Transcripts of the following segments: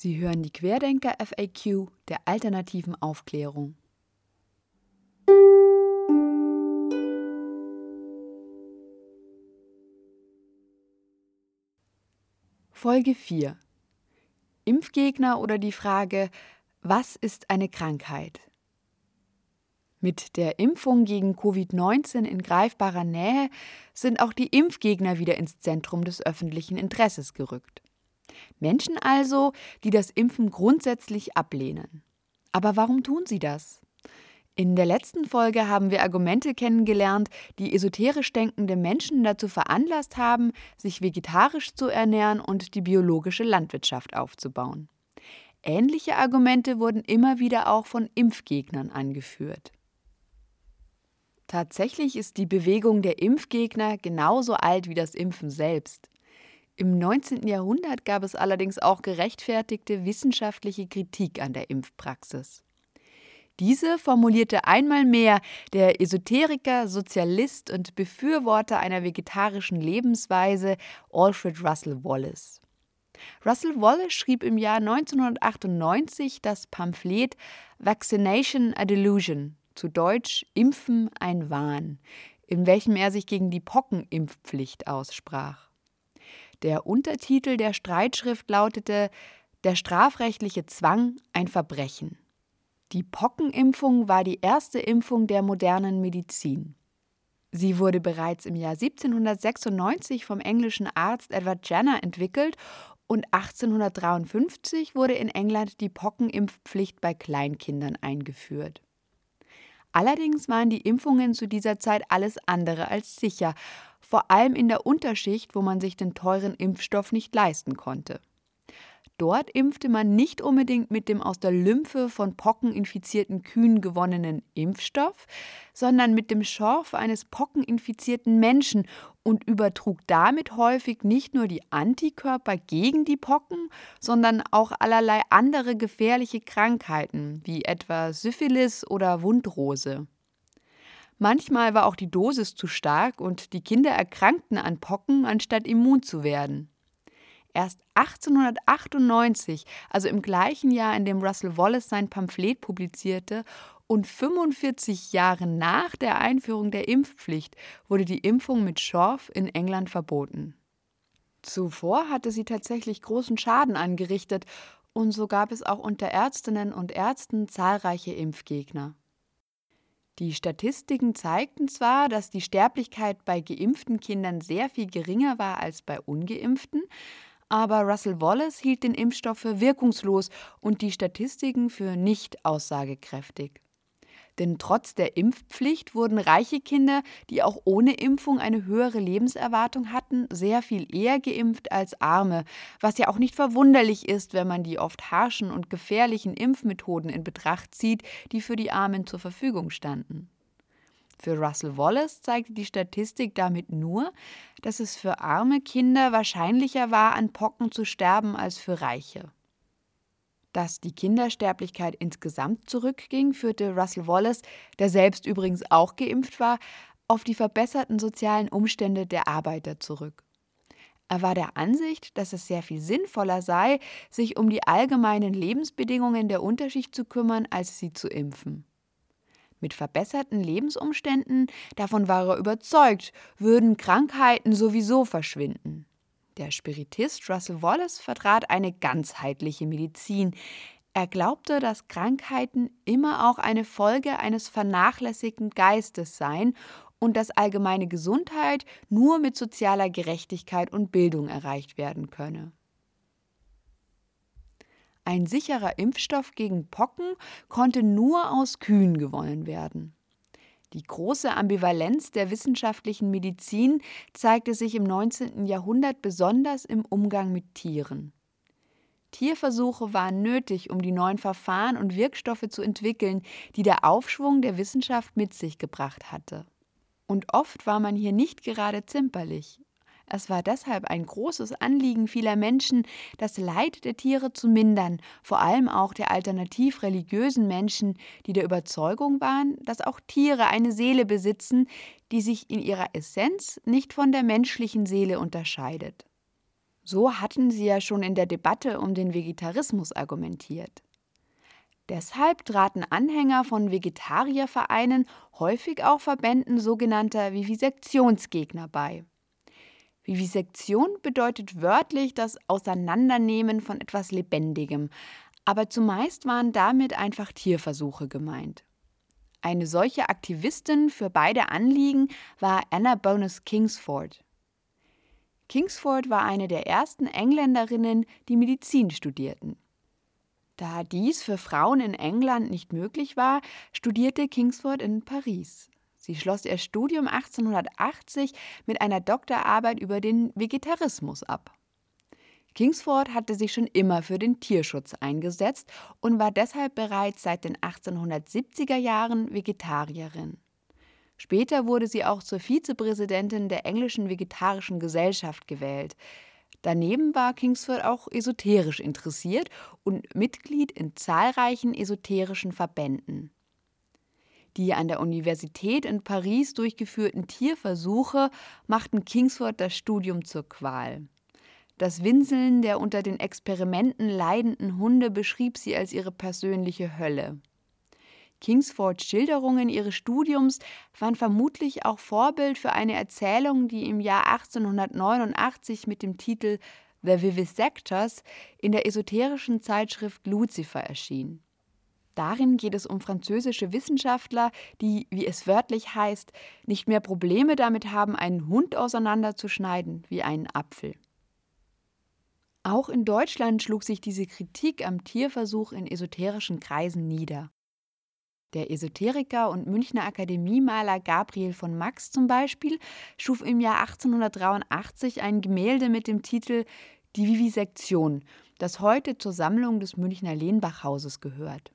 Sie hören die Querdenker FAQ der alternativen Aufklärung. Folge 4 Impfgegner oder die Frage, was ist eine Krankheit? Mit der Impfung gegen Covid-19 in greifbarer Nähe sind auch die Impfgegner wieder ins Zentrum des öffentlichen Interesses gerückt. Menschen also, die das Impfen grundsätzlich ablehnen. Aber warum tun sie das? In der letzten Folge haben wir Argumente kennengelernt, die esoterisch denkende Menschen dazu veranlasst haben, sich vegetarisch zu ernähren und die biologische Landwirtschaft aufzubauen. Ähnliche Argumente wurden immer wieder auch von Impfgegnern angeführt. Tatsächlich ist die Bewegung der Impfgegner genauso alt wie das Impfen selbst. Im 19. Jahrhundert gab es allerdings auch gerechtfertigte wissenschaftliche Kritik an der Impfpraxis. Diese formulierte einmal mehr der Esoteriker, Sozialist und Befürworter einer vegetarischen Lebensweise Alfred Russel Wallace. Russell Wallace schrieb im Jahr 1998 das Pamphlet Vaccination a Delusion, zu Deutsch Impfen ein Wahn, in welchem er sich gegen die Pockenimpfpflicht aussprach. Der Untertitel der Streitschrift lautete Der strafrechtliche Zwang ein Verbrechen. Die Pockenimpfung war die erste Impfung der modernen Medizin. Sie wurde bereits im Jahr 1796 vom englischen Arzt Edward Jenner entwickelt und 1853 wurde in England die Pockenimpfpflicht bei Kleinkindern eingeführt. Allerdings waren die Impfungen zu dieser Zeit alles andere als sicher vor allem in der Unterschicht, wo man sich den teuren Impfstoff nicht leisten konnte. Dort impfte man nicht unbedingt mit dem aus der Lymphe von pockeninfizierten Kühen gewonnenen Impfstoff, sondern mit dem Schorf eines pockeninfizierten Menschen und übertrug damit häufig nicht nur die Antikörper gegen die Pocken, sondern auch allerlei andere gefährliche Krankheiten, wie etwa Syphilis oder Wundrose. Manchmal war auch die Dosis zu stark und die Kinder erkrankten an Pocken, anstatt immun zu werden. Erst 1898, also im gleichen Jahr, in dem Russell Wallace sein Pamphlet publizierte, und 45 Jahre nach der Einführung der Impfpflicht wurde die Impfung mit Schorf in England verboten. Zuvor hatte sie tatsächlich großen Schaden angerichtet, und so gab es auch unter Ärztinnen und Ärzten zahlreiche Impfgegner. Die Statistiken zeigten zwar, dass die Sterblichkeit bei geimpften Kindern sehr viel geringer war als bei ungeimpften, aber Russell Wallace hielt den Impfstoff für wirkungslos und die Statistiken für nicht aussagekräftig. Denn trotz der Impfpflicht wurden reiche Kinder, die auch ohne Impfung eine höhere Lebenserwartung hatten, sehr viel eher geimpft als arme, was ja auch nicht verwunderlich ist, wenn man die oft harschen und gefährlichen Impfmethoden in Betracht zieht, die für die Armen zur Verfügung standen. Für Russell Wallace zeigte die Statistik damit nur, dass es für arme Kinder wahrscheinlicher war, an Pocken zu sterben als für Reiche. Dass die Kindersterblichkeit insgesamt zurückging, führte Russell Wallace, der selbst übrigens auch geimpft war, auf die verbesserten sozialen Umstände der Arbeiter zurück. Er war der Ansicht, dass es sehr viel sinnvoller sei, sich um die allgemeinen Lebensbedingungen der Unterschicht zu kümmern, als sie zu impfen. Mit verbesserten Lebensumständen, davon war er überzeugt, würden Krankheiten sowieso verschwinden. Der Spiritist Russell Wallace vertrat eine ganzheitliche Medizin. Er glaubte, dass Krankheiten immer auch eine Folge eines vernachlässigten Geistes seien und dass allgemeine Gesundheit nur mit sozialer Gerechtigkeit und Bildung erreicht werden könne. Ein sicherer Impfstoff gegen Pocken konnte nur aus Kühen gewonnen werden. Die große Ambivalenz der wissenschaftlichen Medizin zeigte sich im 19. Jahrhundert besonders im Umgang mit Tieren. Tierversuche waren nötig, um die neuen Verfahren und Wirkstoffe zu entwickeln, die der Aufschwung der Wissenschaft mit sich gebracht hatte. Und oft war man hier nicht gerade zimperlich. Es war deshalb ein großes Anliegen vieler Menschen, das Leid der Tiere zu mindern, vor allem auch der alternativ religiösen Menschen, die der Überzeugung waren, dass auch Tiere eine Seele besitzen, die sich in ihrer Essenz nicht von der menschlichen Seele unterscheidet. So hatten sie ja schon in der Debatte um den Vegetarismus argumentiert. Deshalb traten Anhänger von Vegetariervereinen häufig auch Verbänden sogenannter Vivisektionsgegner bei. Vivisektion bedeutet wörtlich das Auseinandernehmen von etwas Lebendigem, aber zumeist waren damit einfach Tierversuche gemeint. Eine solche Aktivistin für beide Anliegen war Anna Bonus Kingsford. Kingsford war eine der ersten Engländerinnen, die Medizin studierten. Da dies für Frauen in England nicht möglich war, studierte Kingsford in Paris. Sie schloss ihr Studium 1880 mit einer Doktorarbeit über den Vegetarismus ab. Kingsford hatte sich schon immer für den Tierschutz eingesetzt und war deshalb bereits seit den 1870er Jahren Vegetarierin. Später wurde sie auch zur Vizepräsidentin der englischen Vegetarischen Gesellschaft gewählt. Daneben war Kingsford auch esoterisch interessiert und Mitglied in zahlreichen esoterischen Verbänden. Die an der Universität in Paris durchgeführten Tierversuche machten Kingsford das Studium zur Qual. Das Winseln der unter den Experimenten leidenden Hunde beschrieb sie als ihre persönliche Hölle. Kingsfords Schilderungen ihres Studiums waren vermutlich auch Vorbild für eine Erzählung, die im Jahr 1889 mit dem Titel The Vivisectors in der esoterischen Zeitschrift Lucifer erschien. Darin geht es um französische Wissenschaftler, die, wie es wörtlich heißt, nicht mehr Probleme damit haben, einen Hund auseinanderzuschneiden wie einen Apfel. Auch in Deutschland schlug sich diese Kritik am Tierversuch in esoterischen Kreisen nieder. Der Esoteriker und Münchner Akademiemaler Gabriel von Max zum Beispiel schuf im Jahr 1883 ein Gemälde mit dem Titel Die Vivisektion, das heute zur Sammlung des Münchner Lehnbachhauses gehört.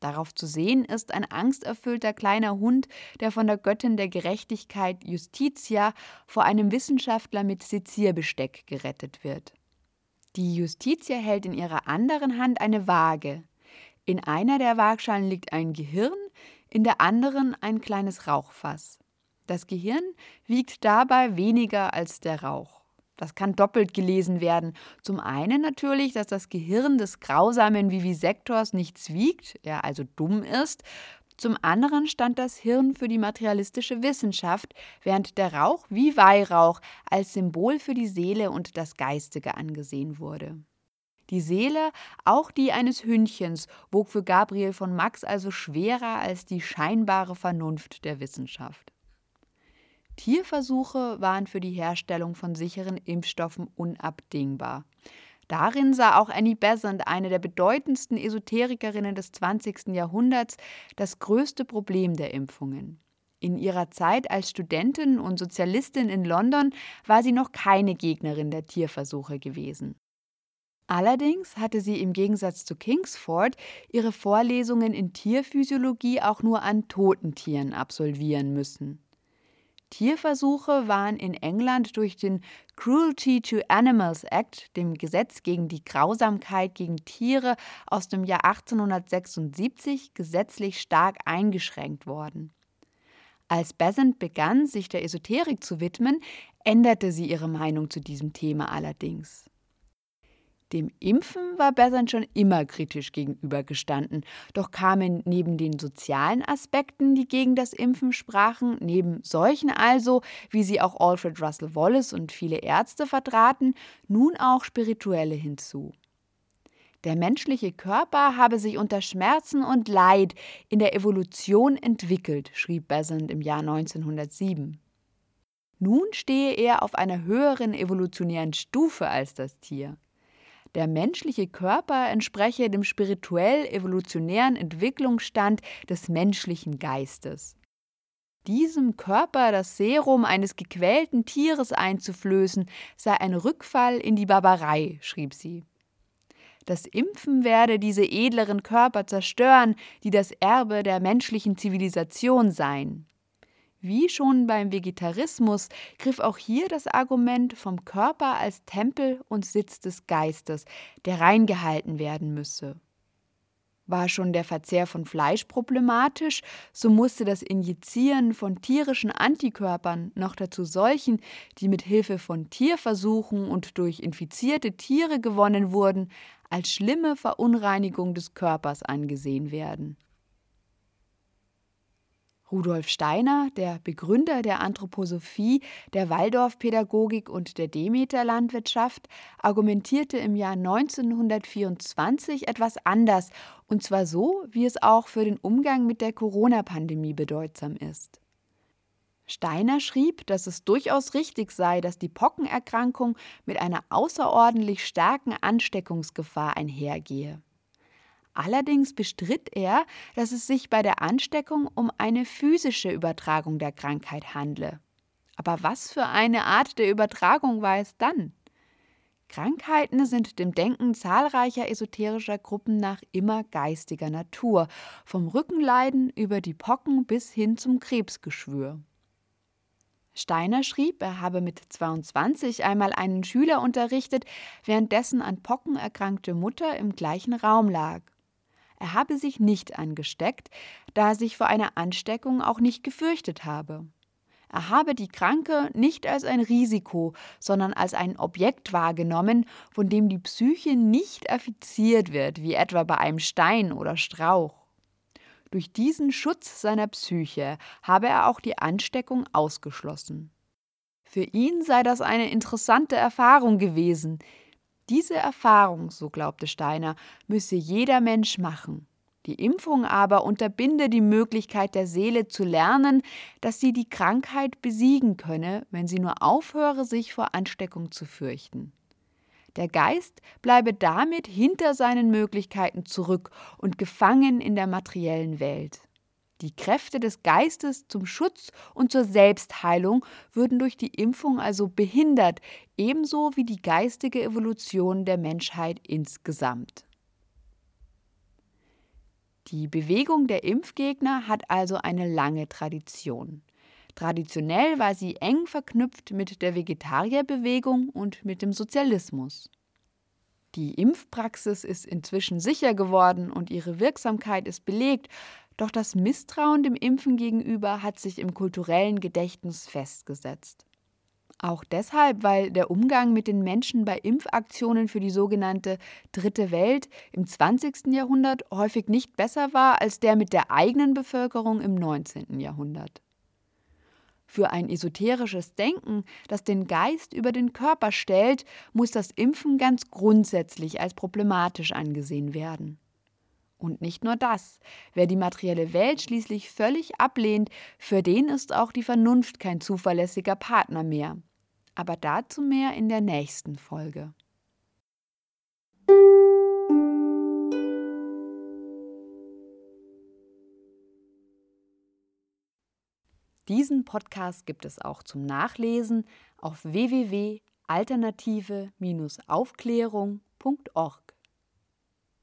Darauf zu sehen ist ein angsterfüllter kleiner Hund, der von der Göttin der Gerechtigkeit Justitia vor einem Wissenschaftler mit Sezierbesteck gerettet wird. Die Justitia hält in ihrer anderen Hand eine Waage, in einer der Waagschalen liegt ein Gehirn, in der anderen ein kleines Rauchfass. Das Gehirn wiegt dabei weniger als der Rauch. Das kann doppelt gelesen werden. Zum einen natürlich, dass das Gehirn des grausamen Vivisektors nichts wiegt, er also dumm ist. Zum anderen stand das Hirn für die materialistische Wissenschaft, während der Rauch wie Weihrauch als Symbol für die Seele und das Geistige angesehen wurde. Die Seele, auch die eines Hündchens, wog für Gabriel von Max also schwerer als die scheinbare Vernunft der Wissenschaft. Tierversuche waren für die Herstellung von sicheren Impfstoffen unabdingbar. Darin sah auch Annie Besant, eine der bedeutendsten Esoterikerinnen des 20. Jahrhunderts, das größte Problem der Impfungen. In ihrer Zeit als Studentin und Sozialistin in London war sie noch keine Gegnerin der Tierversuche gewesen. Allerdings hatte sie im Gegensatz zu Kingsford ihre Vorlesungen in Tierphysiologie auch nur an toten Tieren absolvieren müssen. Tierversuche waren in England durch den Cruelty to Animals Act, dem Gesetz gegen die Grausamkeit gegen Tiere aus dem Jahr 1876, gesetzlich stark eingeschränkt worden. Als Besant begann, sich der Esoterik zu widmen, änderte sie ihre Meinung zu diesem Thema allerdings. Dem Impfen war Besant schon immer kritisch gegenübergestanden, doch kamen neben den sozialen Aspekten, die gegen das Impfen sprachen, neben solchen also, wie sie auch Alfred Russel Wallace und viele Ärzte vertraten, nun auch spirituelle hinzu. Der menschliche Körper habe sich unter Schmerzen und Leid in der Evolution entwickelt, schrieb Besant im Jahr 1907. Nun stehe er auf einer höheren evolutionären Stufe als das Tier. Der menschliche Körper entspreche dem spirituell-evolutionären Entwicklungsstand des menschlichen Geistes. Diesem Körper das Serum eines gequälten Tieres einzuflößen, sei ein Rückfall in die Barbarei, schrieb sie. Das Impfen werde diese edleren Körper zerstören, die das Erbe der menschlichen Zivilisation seien. Wie schon beim Vegetarismus griff auch hier das Argument vom Körper als Tempel und Sitz des Geistes, der reingehalten werden müsse. War schon der Verzehr von Fleisch problematisch, so musste das Injizieren von tierischen Antikörpern noch dazu solchen, die mit Hilfe von Tierversuchen und durch infizierte Tiere gewonnen wurden, als schlimme Verunreinigung des Körpers angesehen werden. Rudolf Steiner, der Begründer der Anthroposophie, der Waldorfpädagogik und der Demeter-Landwirtschaft, argumentierte im Jahr 1924 etwas anders, und zwar so, wie es auch für den Umgang mit der Corona-Pandemie bedeutsam ist. Steiner schrieb, dass es durchaus richtig sei, dass die Pockenerkrankung mit einer außerordentlich starken Ansteckungsgefahr einhergehe. Allerdings bestritt er, dass es sich bei der Ansteckung um eine physische Übertragung der Krankheit handle. Aber was für eine Art der Übertragung war es dann? Krankheiten sind dem Denken zahlreicher esoterischer Gruppen nach immer geistiger Natur, vom Rückenleiden über die Pocken bis hin zum Krebsgeschwür. Steiner schrieb, er habe mit 22 einmal einen Schüler unterrichtet, währenddessen an Pocken erkrankte Mutter im gleichen Raum lag. Er habe sich nicht angesteckt, da er sich vor einer Ansteckung auch nicht gefürchtet habe. Er habe die Kranke nicht als ein Risiko, sondern als ein Objekt wahrgenommen, von dem die Psyche nicht affiziert wird, wie etwa bei einem Stein oder Strauch. Durch diesen Schutz seiner Psyche habe er auch die Ansteckung ausgeschlossen. Für ihn sei das eine interessante Erfahrung gewesen, diese Erfahrung, so glaubte Steiner, müsse jeder Mensch machen. Die Impfung aber unterbinde die Möglichkeit der Seele zu lernen, dass sie die Krankheit besiegen könne, wenn sie nur aufhöre, sich vor Ansteckung zu fürchten. Der Geist bleibe damit hinter seinen Möglichkeiten zurück und gefangen in der materiellen Welt. Die Kräfte des Geistes zum Schutz und zur Selbstheilung würden durch die Impfung also behindert, ebenso wie die geistige Evolution der Menschheit insgesamt. Die Bewegung der Impfgegner hat also eine lange Tradition. Traditionell war sie eng verknüpft mit der Vegetarierbewegung und mit dem Sozialismus. Die Impfpraxis ist inzwischen sicher geworden und ihre Wirksamkeit ist belegt, doch das Misstrauen dem Impfen gegenüber hat sich im kulturellen Gedächtnis festgesetzt. Auch deshalb, weil der Umgang mit den Menschen bei Impfaktionen für die sogenannte Dritte Welt im 20. Jahrhundert häufig nicht besser war als der mit der eigenen Bevölkerung im 19. Jahrhundert. Für ein esoterisches Denken, das den Geist über den Körper stellt, muss das Impfen ganz grundsätzlich als problematisch angesehen werden. Und nicht nur das. Wer die materielle Welt schließlich völlig ablehnt, für den ist auch die Vernunft kein zuverlässiger Partner mehr. Aber dazu mehr in der nächsten Folge. Diesen Podcast gibt es auch zum Nachlesen auf www.alternative-aufklärung.org.